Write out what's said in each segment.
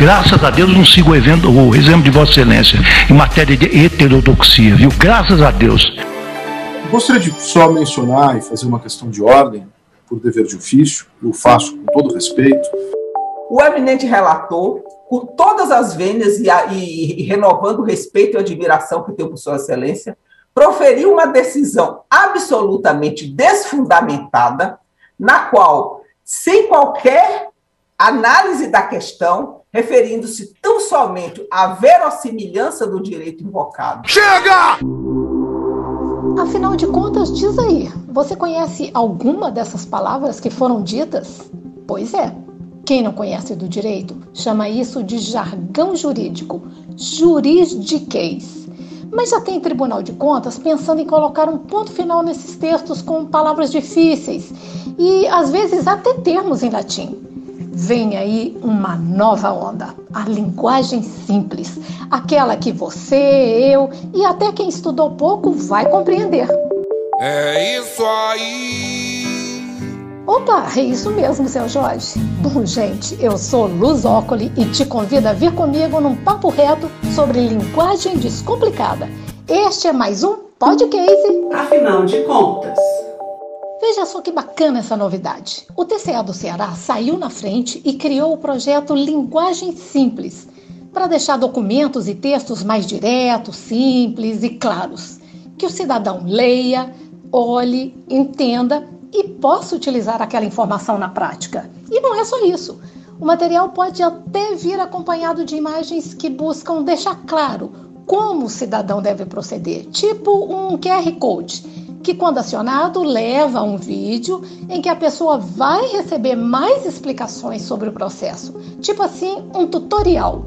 graças a Deus, não sigo o, evento, o exemplo de Vossa Excelência em matéria de heterodoxia, viu? Graças a Deus. Gostaria de só mencionar e fazer uma questão de ordem, por dever de ofício, eu faço com todo respeito. O eminente relator, com todas as vênias e, e, e renovando o respeito e admiração que tenho por Sua Excelência, proferiu uma decisão absolutamente desfundamentada, na qual, sem qualquer análise da questão, referindo-se tão somente à verossimilhança do direito invocado. Chega! Afinal de contas, diz aí, você conhece alguma dessas palavras que foram ditas? Pois é. Quem não conhece do direito chama isso de jargão jurídico, juridiquês. Mas já tem Tribunal de Contas pensando em colocar um ponto final nesses textos com palavras difíceis e às vezes até termos em latim. Vem aí uma nova onda, a linguagem simples, aquela que você, eu e até quem estudou pouco vai compreender. É isso aí! Opa, é isso mesmo, seu Jorge. Bom, gente, eu sou Luz Ócoli e te convido a vir comigo num papo reto sobre linguagem descomplicada. Este é mais um podcast. Afinal de contas. Veja só que bacana essa novidade. O TCA do Ceará saiu na frente e criou o projeto Linguagem Simples, para deixar documentos e textos mais diretos, simples e claros, que o cidadão leia, olhe, entenda e possa utilizar aquela informação na prática. E não é só isso. O material pode até vir acompanhado de imagens que buscam deixar claro como o cidadão deve proceder, tipo um QR Code que, quando acionado, leva a um vídeo em que a pessoa vai receber mais explicações sobre o processo, tipo assim, um tutorial.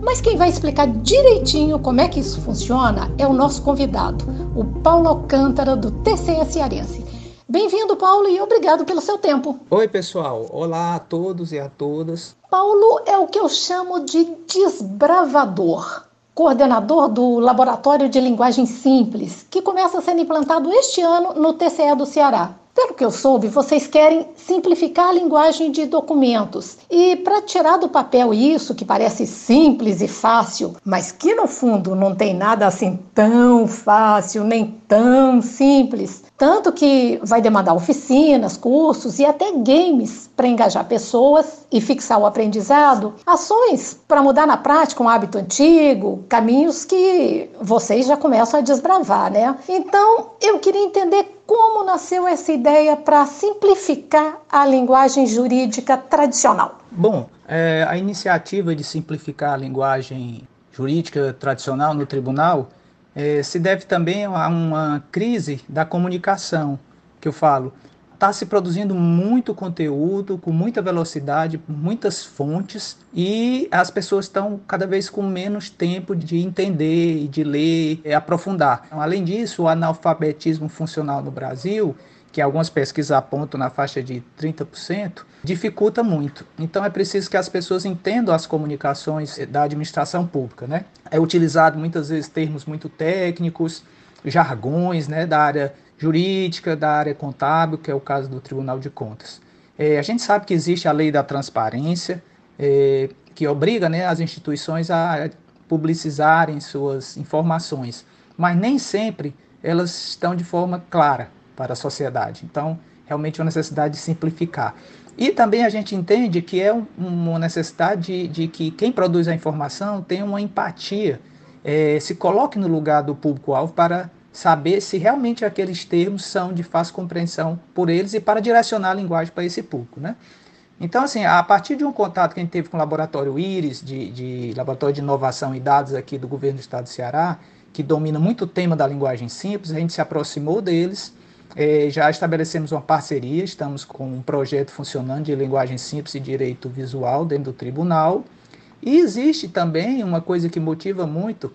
Mas quem vai explicar direitinho como é que isso funciona é o nosso convidado, o Paulo Alcântara, do TCE Cearense. Bem-vindo, Paulo, e obrigado pelo seu tempo. Oi, pessoal. Olá a todos e a todas. Paulo é o que eu chamo de desbravador coordenador do Laboratório de Linguagem Simples, que começa ser implantado este ano no TCE do Ceará. Pelo que eu soube, vocês querem simplificar a linguagem de documentos. E para tirar do papel isso que parece simples e fácil, mas que no fundo não tem nada assim tão fácil nem tão simples, tanto que vai demandar oficinas, cursos e até games para engajar pessoas e fixar o aprendizado, ações para mudar na prática um hábito antigo, caminhos que vocês já começam a desbravar, né? Então, eu queria entender como nasceu essa ideia para simplificar a linguagem jurídica tradicional. Bom, é, a iniciativa de simplificar a linguagem jurídica tradicional no tribunal é, se deve também a uma crise da comunicação, que eu falo. Está se produzindo muito conteúdo, com muita velocidade, muitas fontes, e as pessoas estão cada vez com menos tempo de entender, de ler, e aprofundar. Além disso, o analfabetismo funcional no Brasil que algumas pesquisas apontam na faixa de 30%, dificulta muito. Então é preciso que as pessoas entendam as comunicações da administração pública, né? É utilizado muitas vezes termos muito técnicos, jargões, né, da área jurídica, da área contábil, que é o caso do Tribunal de Contas. É, a gente sabe que existe a lei da transparência, é, que obriga né, as instituições a publicizarem suas informações, mas nem sempre elas estão de forma clara para a sociedade. Então, realmente é uma necessidade de simplificar. E também a gente entende que é uma necessidade de, de que quem produz a informação tenha uma empatia, é, se coloque no lugar do público-alvo para saber se realmente aqueles termos são de fácil compreensão por eles e para direcionar a linguagem para esse público. Né? Então, assim, a partir de um contato que a gente teve com o laboratório IRIS, de, de Laboratório de Inovação e Dados aqui do governo do estado do Ceará, que domina muito o tema da linguagem simples, a gente se aproximou deles é, já estabelecemos uma parceria, estamos com um projeto funcionando de linguagem simples e direito visual dentro do tribunal. E existe também uma coisa que motiva muito,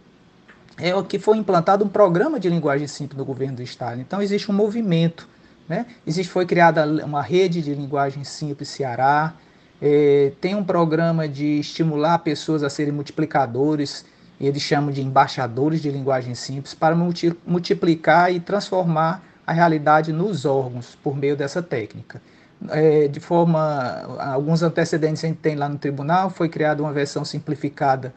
é o que foi implantado um programa de linguagem simples no governo do estado. Então existe um movimento, né? Existe, foi criada uma rede de linguagem simples Ceará, é, tem um programa de estimular pessoas a serem multiplicadores, eles chamam de embaixadores de linguagem simples, para multiplicar e transformar a realidade nos órgãos por meio dessa técnica. é, de forma, alguns antecedentes a gente tem lá no tribunal, foi criada uma versão simplificada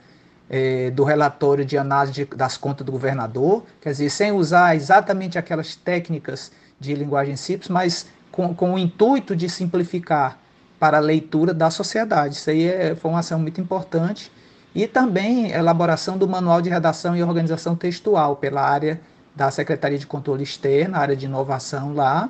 é, do relatório de análise de, das contas do governador, quer dizer, sem usar exatamente aquelas técnicas de linguagem simples, mas com, com o intuito de simplificar para a leitura da sociedade. Isso aí é, foi uma ação muito importante. E também elaboração do manual de redação e organização textual pela área da Secretaria de Controle Externo, área de inovação lá.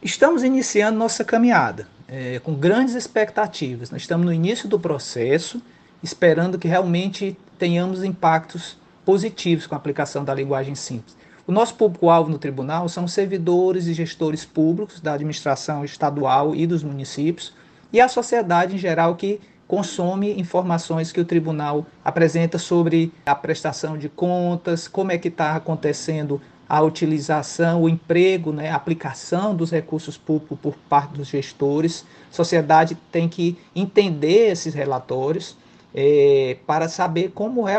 Estamos iniciando nossa caminhada é, com grandes expectativas. Nós estamos no início do processo, esperando que realmente tenhamos impactos positivos com a aplicação da linguagem simples. O nosso público-alvo no tribunal são servidores e gestores públicos da administração estadual e dos municípios e a sociedade em geral que consome informações que o tribunal apresenta sobre a prestação de contas, como é que está acontecendo a utilização, o emprego, né, a aplicação dos recursos públicos por parte dos gestores. A sociedade tem que entender esses relatórios é, para saber como, é,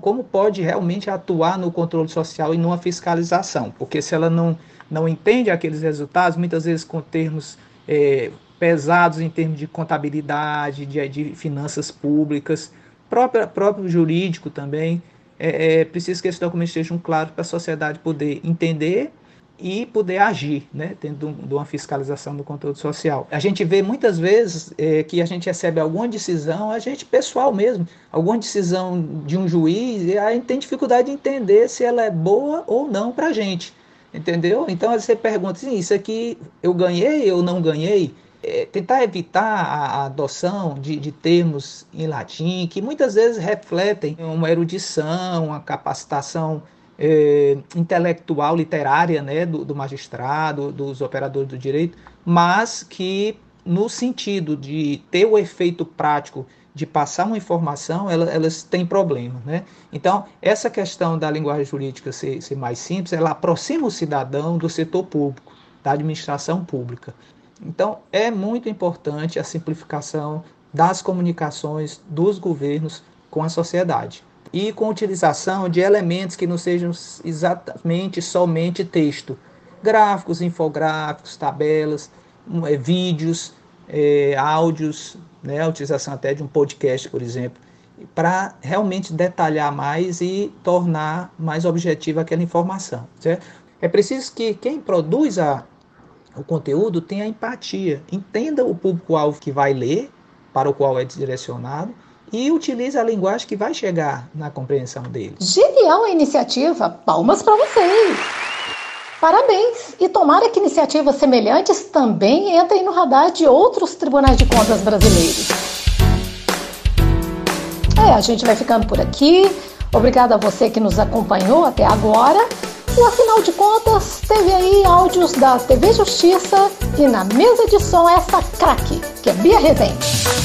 como pode realmente atuar no controle social e numa fiscalização, porque se ela não, não entende aqueles resultados, muitas vezes com termos é, pesados em termos de contabilidade, de, de finanças públicas, próprio, jurídico também, é, é preciso que esses documentos estejam claros para a sociedade poder entender e poder agir, né, dentro de uma fiscalização do controle social. A gente vê muitas vezes é, que a gente recebe alguma decisão, a gente pessoal mesmo, alguma decisão de um juiz, e a gente tem dificuldade de entender se ela é boa ou não para a gente, entendeu? Então você pergunta assim, isso aqui eu ganhei ou não ganhei? É, tentar evitar a, adoção de, de, termos em latim que muitas vezes refletem uma erudição, uma capacitação é, intelectual, literária né, do, do magistrado, dos operadores do direito, mas que no sentido de ter o efeito prático de passar uma informação, elas, elas têm problema. Né? Então, essa questão da linguagem jurídica ser, ser, mais simples, ela aproxima o cidadão do setor público, da administração pública. Então, é muito importante a simplificação das comunicações dos governos com a sociedade e com utilização de elementos que não sejam exatamente somente texto. Gráficos, infográficos, tabelas, é, vídeos, é, áudios, né, a utilização até de um podcast, por exemplo, para realmente detalhar mais e tornar mais objetiva aquela informação. Certo? É preciso que quem produz a, o conteúdo tenha empatia, entenda o público-alvo que vai ler, para o qual é direcionado, e utilize a linguagem que vai chegar na compreensão deles. Genial a iniciativa! Palmas para vocês! Parabéns! E tomara que iniciativas semelhantes também entrem no radar de outros tribunais de contas brasileiros. É, a gente vai ficando por aqui. Obrigada a você que nos acompanhou até agora. E afinal de contas, teve aí áudios da TV Justiça e na mesa de som essa craque, que é Bia Rezende.